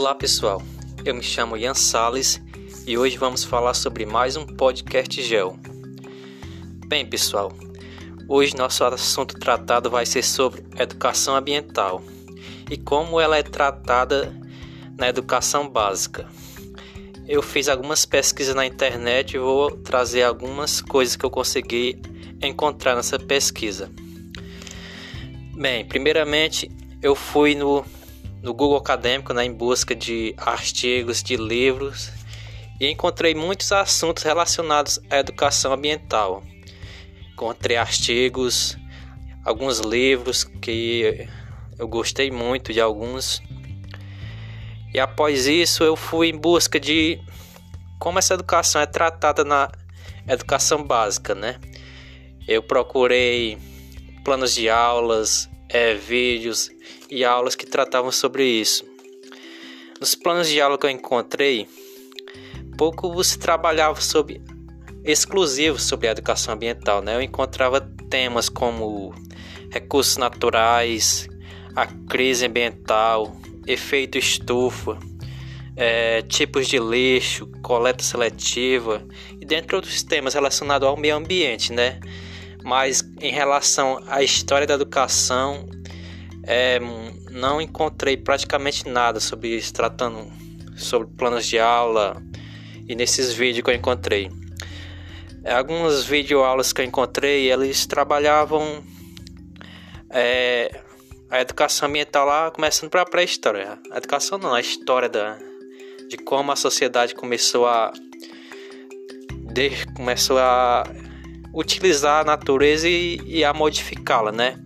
Olá pessoal, eu me chamo Ian Sales e hoje vamos falar sobre mais um podcast Gel. Bem pessoal, hoje nosso assunto tratado vai ser sobre educação ambiental e como ela é tratada na educação básica. Eu fiz algumas pesquisas na internet e vou trazer algumas coisas que eu consegui encontrar nessa pesquisa. Bem, primeiramente eu fui no, no Google Acadêmico né, em busca de artigos, de livros e encontrei muitos assuntos relacionados à educação ambiental. Encontrei artigos, alguns livros que eu gostei muito de alguns. E após isso eu fui em busca de como essa educação é tratada na educação básica, né? Eu procurei planos de aulas, é, vídeos e aulas que tratavam sobre isso. Nos planos de aula que eu encontrei, pouco se trabalhava sobre exclusivo sobre a educação ambiental, né? Eu encontrava temas como recursos naturais, a crise ambiental, efeito estufa, é, tipos de lixo, coleta seletiva e dentre outros temas relacionados ao meio ambiente, né? Mas em relação à história da educação, é, não encontrei praticamente nada sobre isso, tratando sobre planos de aula e nesses vídeos que eu encontrei. Algumas videoaulas que eu encontrei, eles trabalhavam é, a educação ambiental lá, começando para a pré-história. A educação não, a história da, de como a sociedade começou a de, começou a utilizar a natureza e, e a modificá-la, né?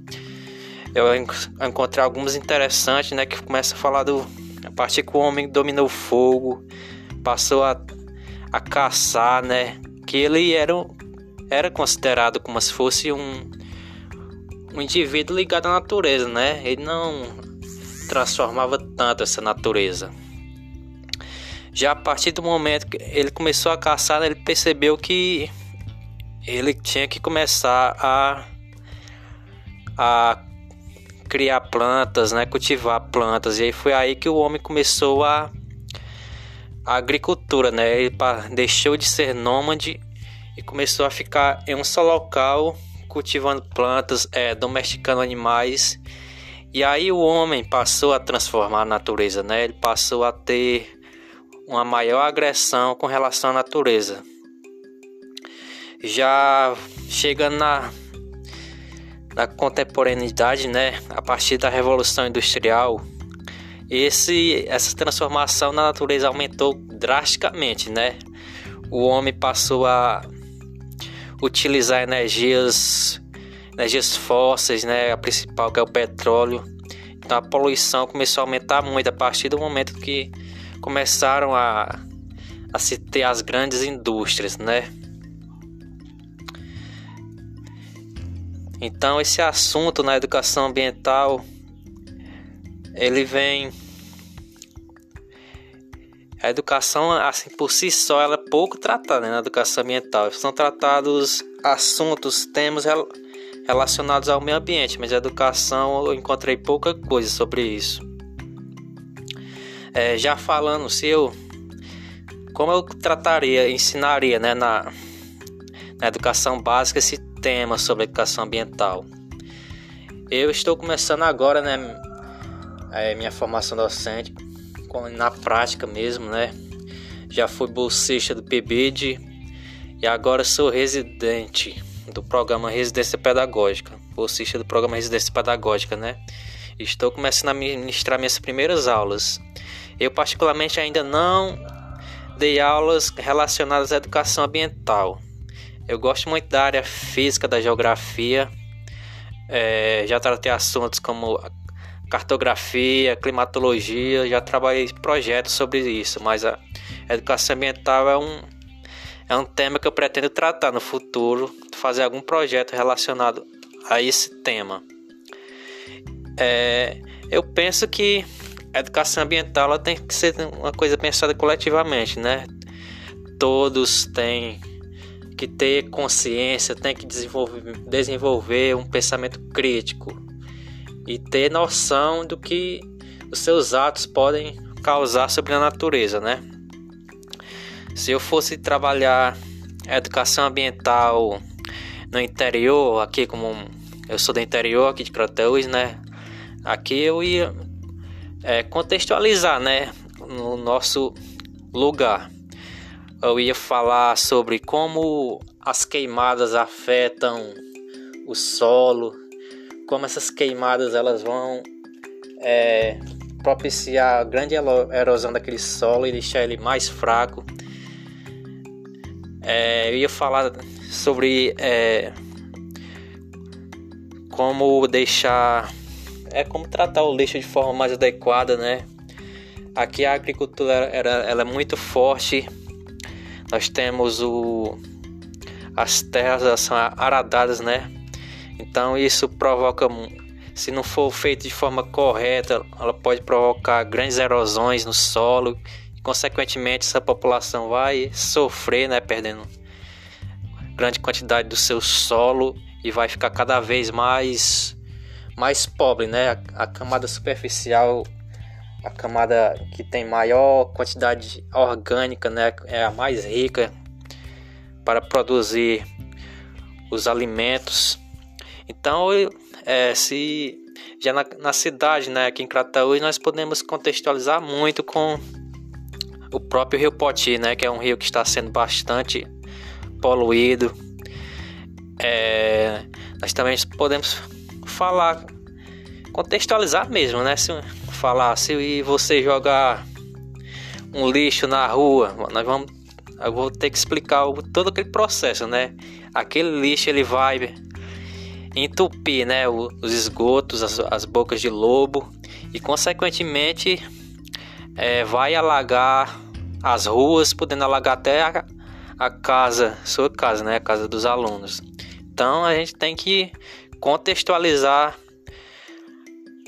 Eu encontrei alguns interessantes, né? Que começa a falar do a partir que o homem dominou o fogo, passou a, a caçar, né? Que ele era, era considerado como se fosse um, um indivíduo ligado à natureza, né? Ele não transformava tanto essa natureza. Já a partir do momento que ele começou a caçar, né, ele percebeu que ele tinha que começar a, a criar plantas, né, cultivar plantas. E aí foi aí que o homem começou a, a agricultura, né? Ele deixou de ser nômade e começou a ficar em um só local cultivando plantas, é, domesticando animais. E aí o homem passou a transformar a natureza, né? Ele passou a ter uma maior agressão com relação à natureza já chegando na, na contemporaneidade, né, a partir da Revolução Industrial, esse, essa transformação na natureza aumentou drasticamente, né? O homem passou a utilizar energias, energias fósseis, né? A principal que é o petróleo. Então a poluição começou a aumentar muito a partir do momento que começaram a, a se ter as grandes indústrias, né? Então esse assunto na educação ambiental ele vem a educação assim por si só ela é pouco tratada né, na educação ambiental. São tratados assuntos, temas relacionados ao meio ambiente, mas a educação eu encontrei pouca coisa sobre isso. É, já falando, se eu como eu trataria, ensinaria, né, na, na educação básica esse tema sobre educação ambiental. Eu estou começando agora, né, a minha formação docente, na prática mesmo, né? Já fui bolsista do PIBID e agora sou residente do programa Residência Pedagógica, bolsista do programa Residência Pedagógica, né? Estou começando a ministrar minhas primeiras aulas. Eu particularmente ainda não dei aulas relacionadas à educação ambiental. Eu gosto muito da área física, da geografia. É, já tratei assuntos como cartografia, climatologia, já trabalhei projetos sobre isso, mas a educação ambiental é um, é um tema que eu pretendo tratar no futuro, fazer algum projeto relacionado a esse tema. É, eu penso que a educação ambiental tem que ser uma coisa pensada coletivamente, né? Todos têm que ter consciência, tem que desenvolver, desenvolver um pensamento crítico e ter noção do que os seus atos podem causar sobre a natureza, né? Se eu fosse trabalhar educação ambiental no interior, aqui como eu sou do interior aqui de Crateus, né? Aqui eu ia é, contextualizar, né? No nosso lugar. Eu ia falar sobre como as queimadas afetam o solo, como essas queimadas elas vão é, propiciar a grande erosão daquele solo e deixar ele mais fraco. É, eu ia falar sobre é, como deixar, é como tratar o lixo de forma mais adequada, né? Aqui a agricultura era, ela é muito forte. Nós temos o, as terras são aradadas, né? Então isso provoca se não for feito de forma correta, ela pode provocar grandes erosões no solo e, consequentemente, essa população vai sofrer, né, perdendo grande quantidade do seu solo e vai ficar cada vez mais mais pobre, né? A, a camada superficial, a camada que tem maior quantidade orgânica, né, é a mais rica para produzir os alimentos. Então, é, se já na, na, cidade, né, aqui em Crateús, nós podemos contextualizar muito com o próprio Rio Poti, né, que é um rio que está sendo bastante poluído. É, nós também podemos falar, contextualizar mesmo, né, se falar se você jogar um lixo na rua, nós vamos eu vou ter que explicar todo aquele processo, né? Aquele lixo ele vai entupir né, os esgotos, as, as bocas de lobo e, consequentemente, é, vai alagar as ruas, podendo alagar até a, a casa, sua casa, né, a casa dos alunos. Então, a gente tem que contextualizar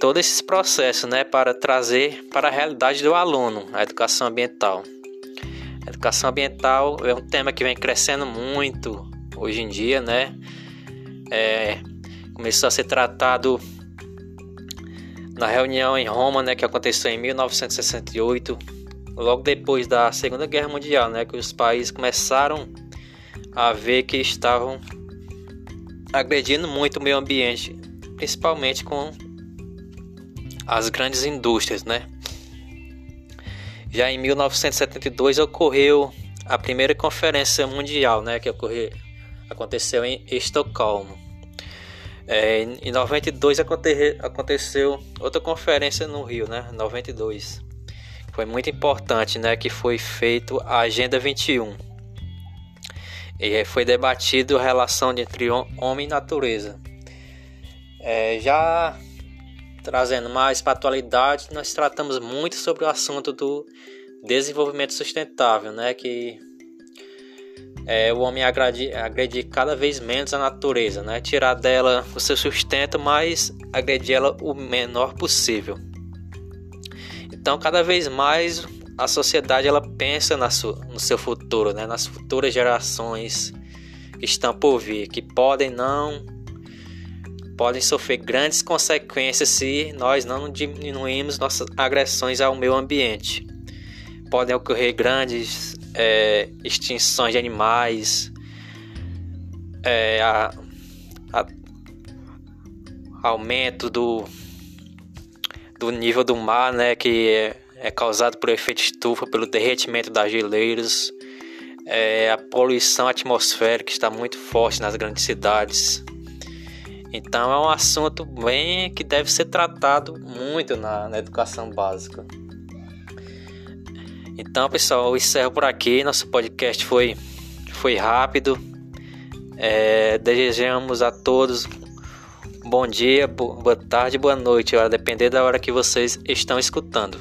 todos esses processos, né, para trazer para a realidade do aluno a educação ambiental. A educação ambiental é um tema que vem crescendo muito hoje em dia, né? É, começou a ser tratado na reunião em Roma, né, que aconteceu em 1968, logo depois da Segunda Guerra Mundial, né, que os países começaram a ver que estavam agredindo muito o meio ambiente, principalmente com as grandes indústrias, né? Já em 1972 ocorreu a primeira conferência mundial, né, que ocorreu, aconteceu em Estocolmo. É, em 92 aconte aconteceu outra conferência no Rio, né? 92. Foi muito importante, né? Que foi feito a Agenda 21. E foi debatido a relação entre homem e natureza. É, já trazendo mais para a atualidade, nós tratamos muito sobre o assunto do desenvolvimento sustentável, né? Que é, o homem agredir, agredir cada vez menos a natureza, né? tirar dela o seu sustento, mas agredir ela o menor possível. Então, cada vez mais a sociedade ela pensa na no seu futuro, né? nas futuras gerações que estão por vir, que podem não podem sofrer grandes consequências se nós não diminuirmos nossas agressões ao meio ambiente. Podem ocorrer grandes é, extinções de animais, é, a, a, aumento do, do nível do mar, né, que é, é causado por efeito estufa, pelo derretimento das geleiras, é, a poluição atmosférica está muito forte nas grandes cidades. Então é um assunto bem que deve ser tratado muito na, na educação básica. Então, pessoal, eu encerro por aqui. Nosso podcast foi, foi rápido. É, desejamos a todos bom dia, boa tarde, boa noite, a depender da hora que vocês estão escutando.